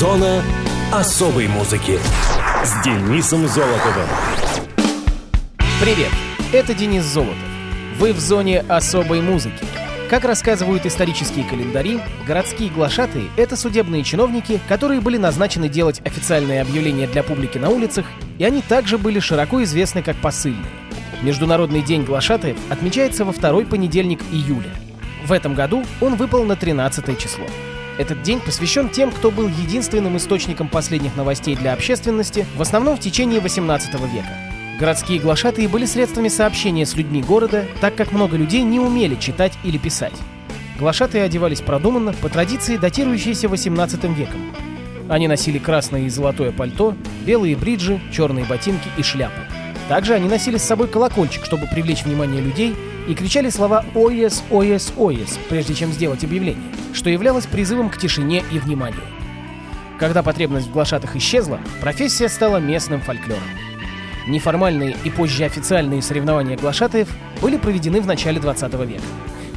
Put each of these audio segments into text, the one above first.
Зона особой музыки с Денисом Золотовым. Привет, это Денис Золотов. Вы в зоне особой музыки. Как рассказывают исторические календари, городские глашатые — это судебные чиновники, которые были назначены делать официальные объявления для публики на улицах, и они также были широко известны как посыльные. Международный день глашатаев отмечается во второй понедельник июля. В этом году он выпал на 13 число. Этот день посвящен тем, кто был единственным источником последних новостей для общественности, в основном в течение 18 века. Городские глашатые были средствами сообщения с людьми города, так как много людей не умели читать или писать. Глашатые одевались продуманно, по традиции, датирующейся 18 веком. Они носили красное и золотое пальто, белые бриджи, черные ботинки и шляпу. Также они носили с собой колокольчик, чтобы привлечь внимание людей, и кричали слова «Оес, оес, оес», прежде чем сделать объявление, что являлось призывом к тишине и вниманию. Когда потребность в глашатых исчезла, профессия стала местным фольклором. Неформальные и позже официальные соревнования глашатаев были проведены в начале 20 века.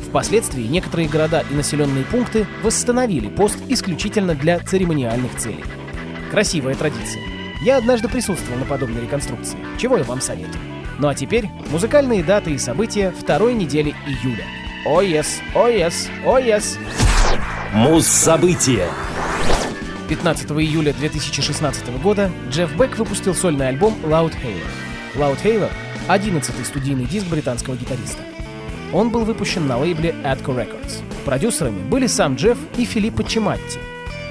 Впоследствии некоторые города и населенные пункты восстановили пост исключительно для церемониальных целей. Красивая традиция. Я однажды присутствовал на подобной реконструкции, чего я вам советую. Ну а теперь музыкальные даты и события второй недели июля. О, yes, о, yes, о, yes. Муз-события. 15 июля 2016 года Джефф Бек выпустил сольный альбом Loud Halo. Loud Halo — 11-й студийный диск британского гитариста. Он был выпущен на лейбле Atco Records. Продюсерами были сам Джефф и Филиппо Чиматти,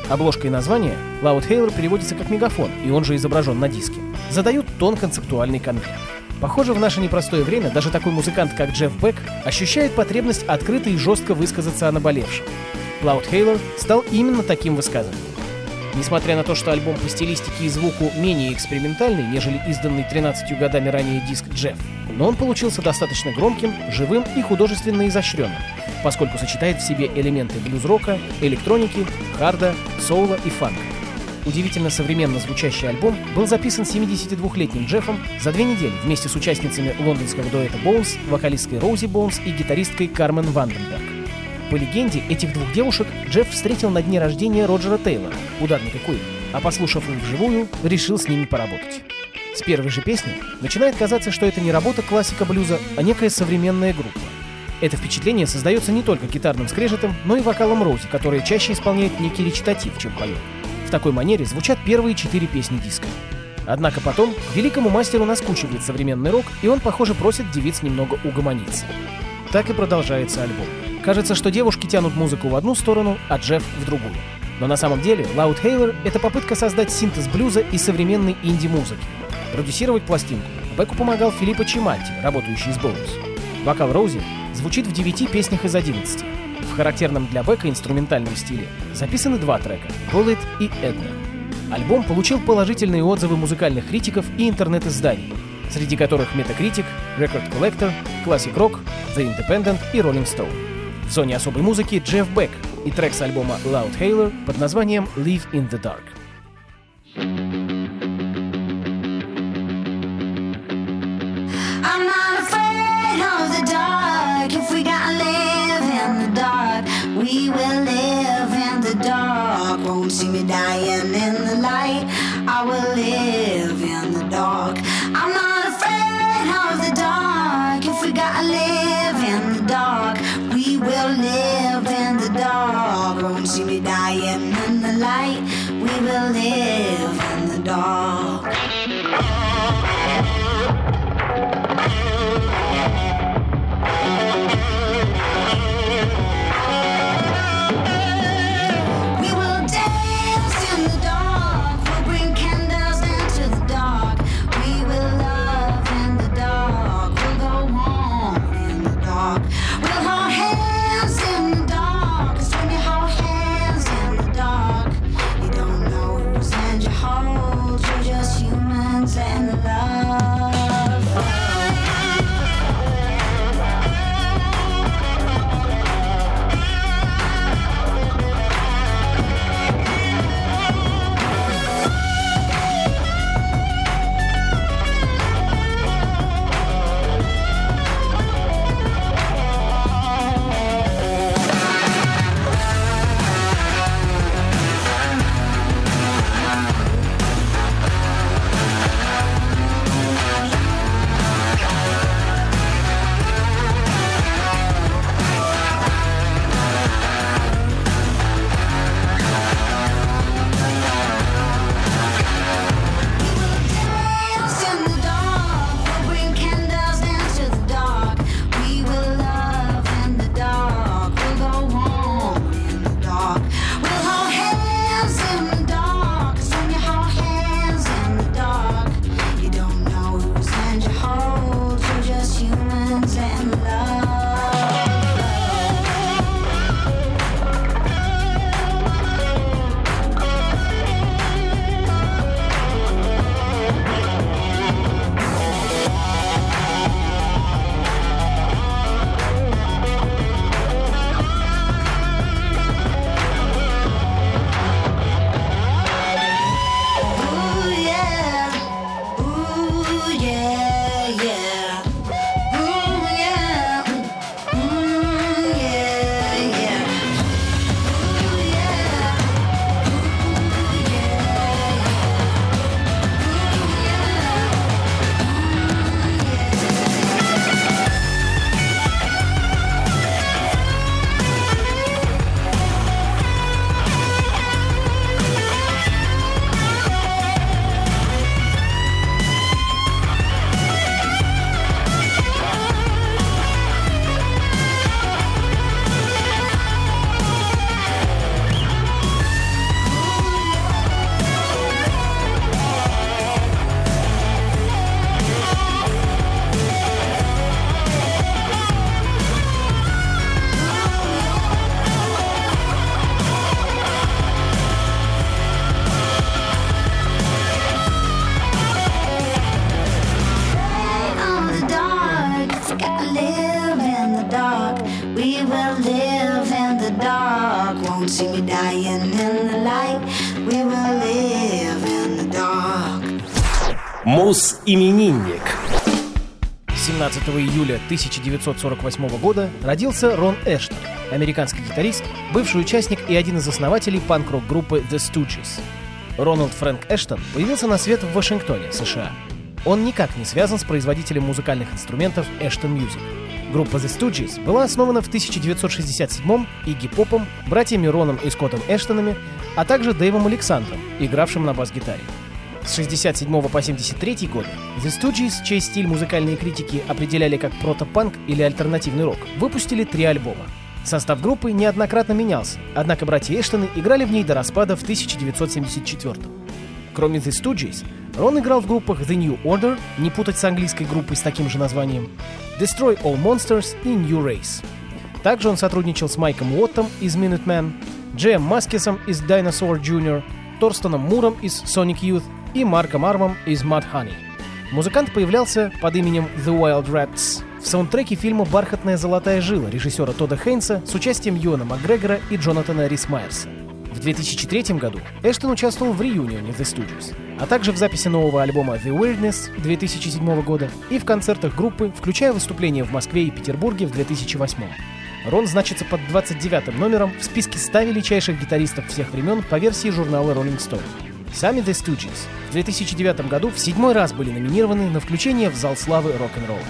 Обложка и название Loud Hailer переводится как мегафон, и он же изображен на диске. Задают тон концептуальный конвейер. Похоже, в наше непростое время даже такой музыкант, как Джефф Бек, ощущает потребность открыто и жестко высказаться о наболевшем. Loud Hailer стал именно таким высказыванием. Несмотря на то, что альбом по стилистике и звуку менее экспериментальный, нежели изданный 13 годами ранее диск Джефф, но он получился достаточно громким, живым и художественно изощренным, поскольку сочетает в себе элементы блюз-рока, электроники, харда, соула и фанка. Удивительно современно звучащий альбом был записан 72-летним Джеффом за две недели вместе с участницами лондонского дуэта Bones, вокалисткой Роузи Боунс и гитаристкой Кармен Ванденберг. По легенде, этих двух девушек Джефф встретил на дне рождения Роджера Тейлора, ударника Queen, а послушав их вживую, решил с ними поработать. С первой же песни начинает казаться, что это не работа классика блюза, а некая современная группа. Это впечатление создается не только гитарным скрежетом, но и вокалом Роузи, которая чаще исполняет некий речитатив, чем поет. Такой манере звучат первые четыре песни диска. Однако потом великому мастеру наскучивает современный рок, и он, похоже, просит девиц немного угомониться. Так и продолжается альбом. Кажется, что девушки тянут музыку в одну сторону, а Джефф в другую. Но на самом деле Loud Hailer — это попытка создать синтез блюза и современной инди-музыки. Продюсировать пластинку Беку помогал Филиппо Чимальти, работающий с Боунс. Вокал Роузи звучит в 9 песнях из 11. В характерном для Бека инструментальном стиле записаны два трека — Bullet и Edna. Альбом получил положительные отзывы музыкальных критиков и интернет-изданий, среди которых Metacritic, Record Collector, Classic Rock, The Independent и Rolling Stone. В зоне особой музыки Джефф Бек и трек с альбома Loud Hailer под названием Live in the Dark. We I am in Мус-именинник. 17 июля 1948 года родился Рон Эштон, американский гитарист, бывший участник и один из основателей панк-рок группы The Stooges. Рональд Фрэнк Эштон появился на свет в Вашингтоне, США. Он никак не связан с производителем музыкальных инструментов Ashton Music. Группа The Stooges была основана в 1967-м Игги-попом, братьями Роном и Скоттом Эштонами, а также Дэйвом Александром, игравшим на бас-гитаре. С 67 по 73 годы The Stooges, чей стиль музыкальные критики определяли как протопанк или альтернативный рок, выпустили три альбома. Состав группы неоднократно менялся, однако братья Эштоны играли в ней до распада в 1974 Кроме The Stooges, Рон играл в группах The New Order, не путать с английской группой с таким же названием, Destroy All Monsters и New Race. Также он сотрудничал с Майком Уоттом из Minutemen, Джеем Маскисом из Dinosaur Jr., Торстоном Муром из Sonic Youth и Марком Армом из Mud Honey. Музыкант появлялся под именем The Wild Rats в саундтреке фильма «Бархатная золотая жила» режиссера Тода Хейнса с участием Юэна Макгрегора и Джонатана Рис Майерса. В 2003 году Эштон участвовал в реюнионе The Stooges, а также в записи нового альбома The Weirdness 2007 года и в концертах группы, включая выступления в Москве и Петербурге в 2008. Рон значится под 29 номером в списке 100 величайших гитаристов всех времен по версии журнала Rolling Stone. Сами The Stooges в 2009 году в седьмой раз были номинированы на включение в зал славы рок-н-ролла.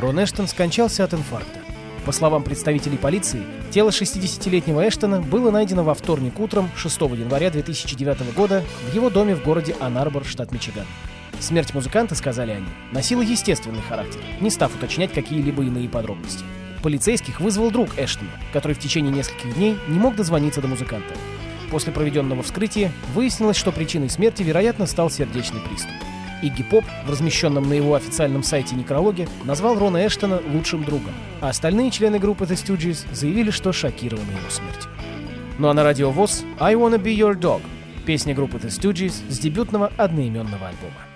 Рон Эштон скончался от инфаркта. По словам представителей полиции, тело 60-летнего Эштона было найдено во вторник утром 6 января 2009 года в его доме в городе Анарбор, штат Мичиган. Смерть музыканта, сказали они, носила естественный характер, не став уточнять какие-либо иные подробности. Полицейских вызвал друг Эштона, который в течение нескольких дней не мог дозвониться до музыканта. После проведенного вскрытия выяснилось, что причиной смерти, вероятно, стал сердечный приступ. Игги Поп в размещенном на его официальном сайте некрологе назвал Рона Эштона лучшим другом, а остальные члены группы The Stooges заявили, что шокированы его смертью. Ну а на радио ВОЗ «I Wanna Be Your Dog» — песня группы The Stooges с дебютного одноименного альбома.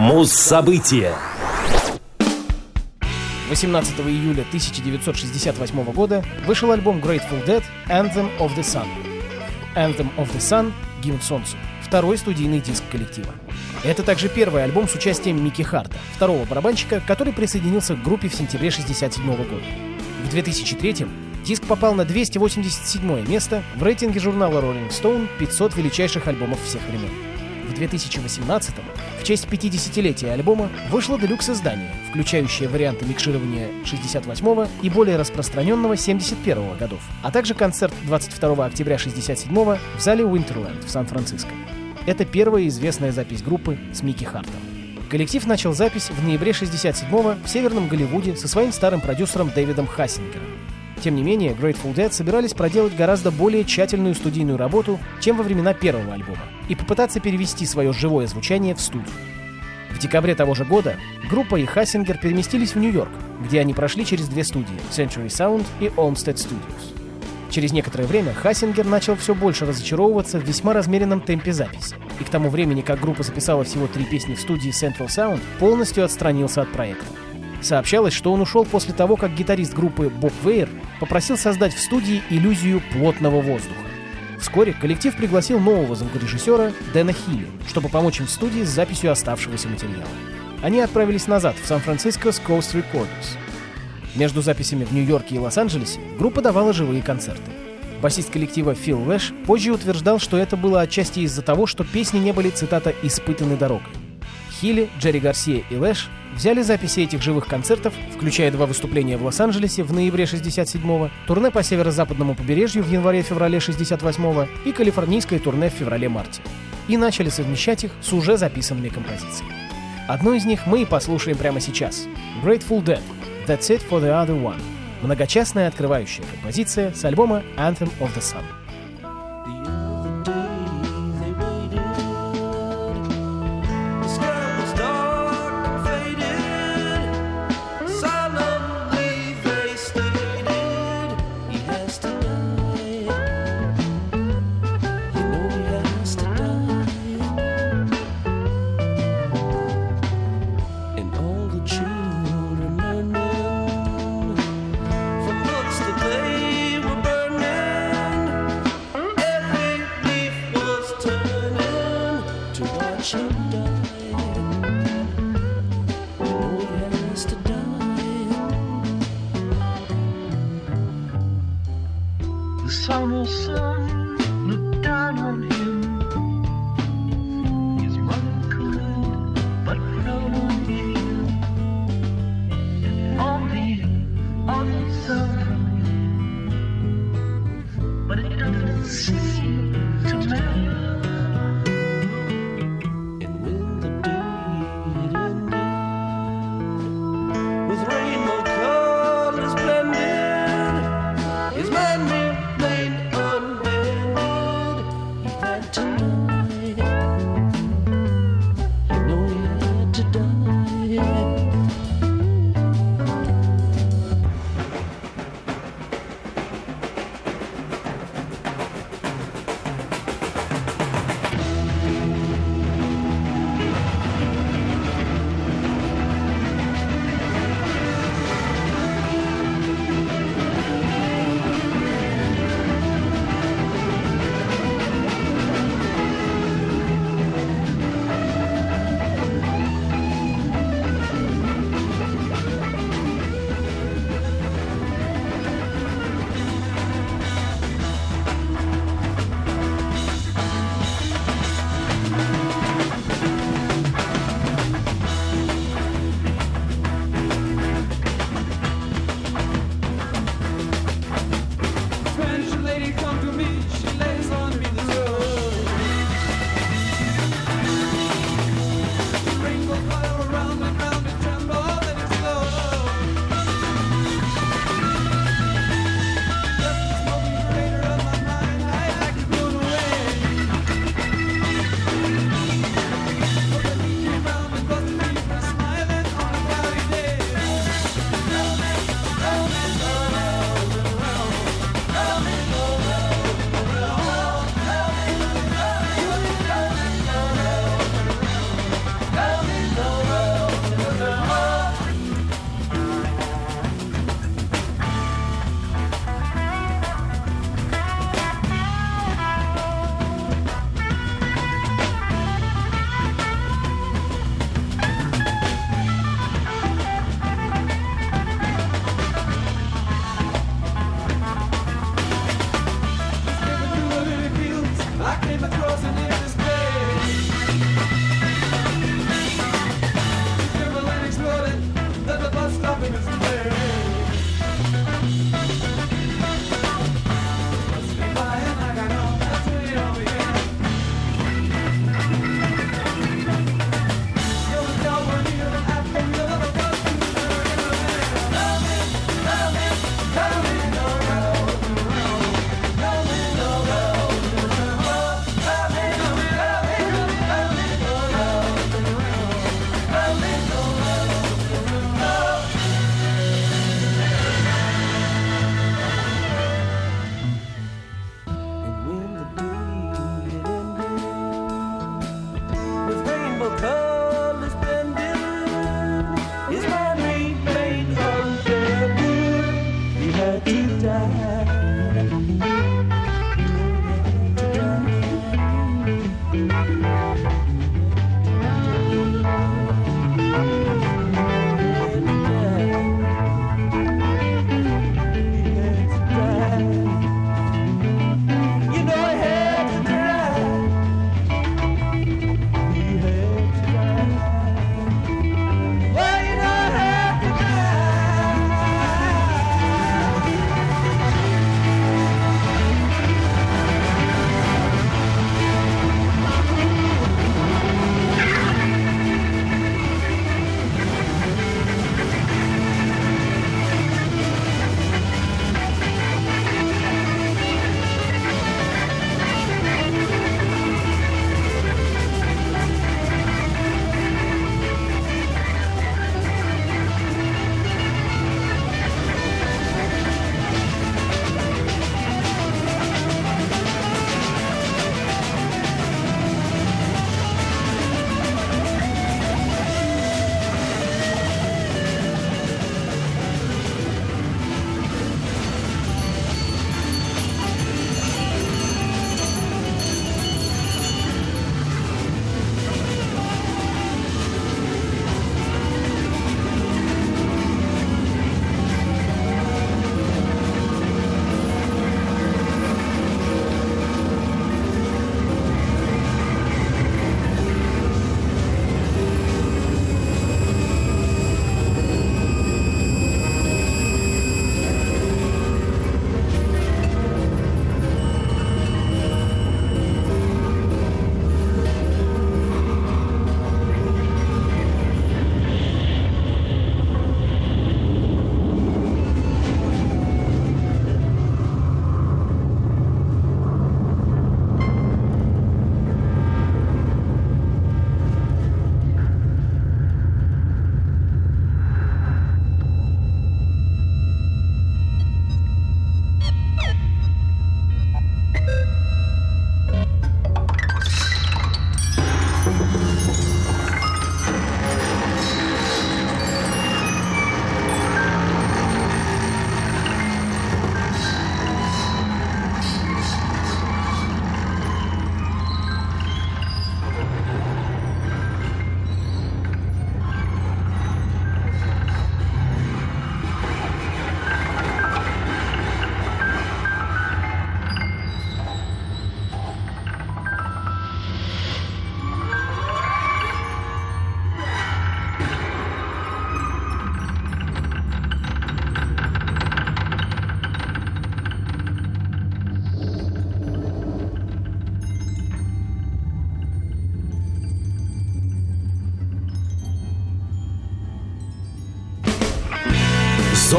Муз-события 18 июля 1968 года вышел альбом Grateful Dead Anthem of the Sun. Anthem of the Sun — гимн солнцу. Второй студийный диск коллектива. Это также первый альбом с участием Микки Харта, второго барабанщика, который присоединился к группе в сентябре 1967 года. В 2003 диск попал на 287 место в рейтинге журнала Rolling Stone 500 величайших альбомов всех времен. В 2018 в честь 50-летия альбома вышло делюкс-издание, включающее варианты микширования 68 и более распространенного 71 годов, а также концерт 22 октября 67 в зале Winterland в Сан-Франциско. Это первая известная запись группы с Микки Хартом. Коллектив начал запись в ноябре 67-го в Северном Голливуде со своим старым продюсером Дэвидом Хассингером. Тем не менее, Grateful Dead собирались проделать гораздо более тщательную студийную работу, чем во времена первого альбома, и попытаться перевести свое живое звучание в студию. В декабре того же года группа и Хассингер переместились в Нью-Йорк, где они прошли через две студии — Century Sound и Olmsted Studios. Через некоторое время Хассингер начал все больше разочаровываться в весьма размеренном темпе записи, и к тому времени, как группа записала всего три песни в студии Central Sound, полностью отстранился от проекта. Сообщалось, что он ушел после того, как гитарист группы Боб Вейер попросил создать в студии иллюзию плотного воздуха. Вскоре коллектив пригласил нового звукорежиссера Дэна Хилли, чтобы помочь им в студии с записью оставшегося материала. Они отправились назад в Сан-Франциско с Coast Recorders. Между записями в Нью-Йорке и Лос-Анджелесе группа давала живые концерты. Басист коллектива Фил Лэш позже утверждал, что это было отчасти из-за того, что песни не были, цитата, «испытаны дорогой». Хилли, Джерри Гарсия и Лэш взяли записи этих живых концертов, включая два выступления в Лос-Анджелесе в ноябре 67-го, турне по северо-западному побережью в январе-феврале 68-го и калифорнийское турне в феврале-марте. И начали совмещать их с уже записанными композициями. Одну из них мы и послушаем прямо сейчас. Grateful Dead — That's It for the Other One. Многочастная открывающая композиция с альбома Anthem of the Sun. somos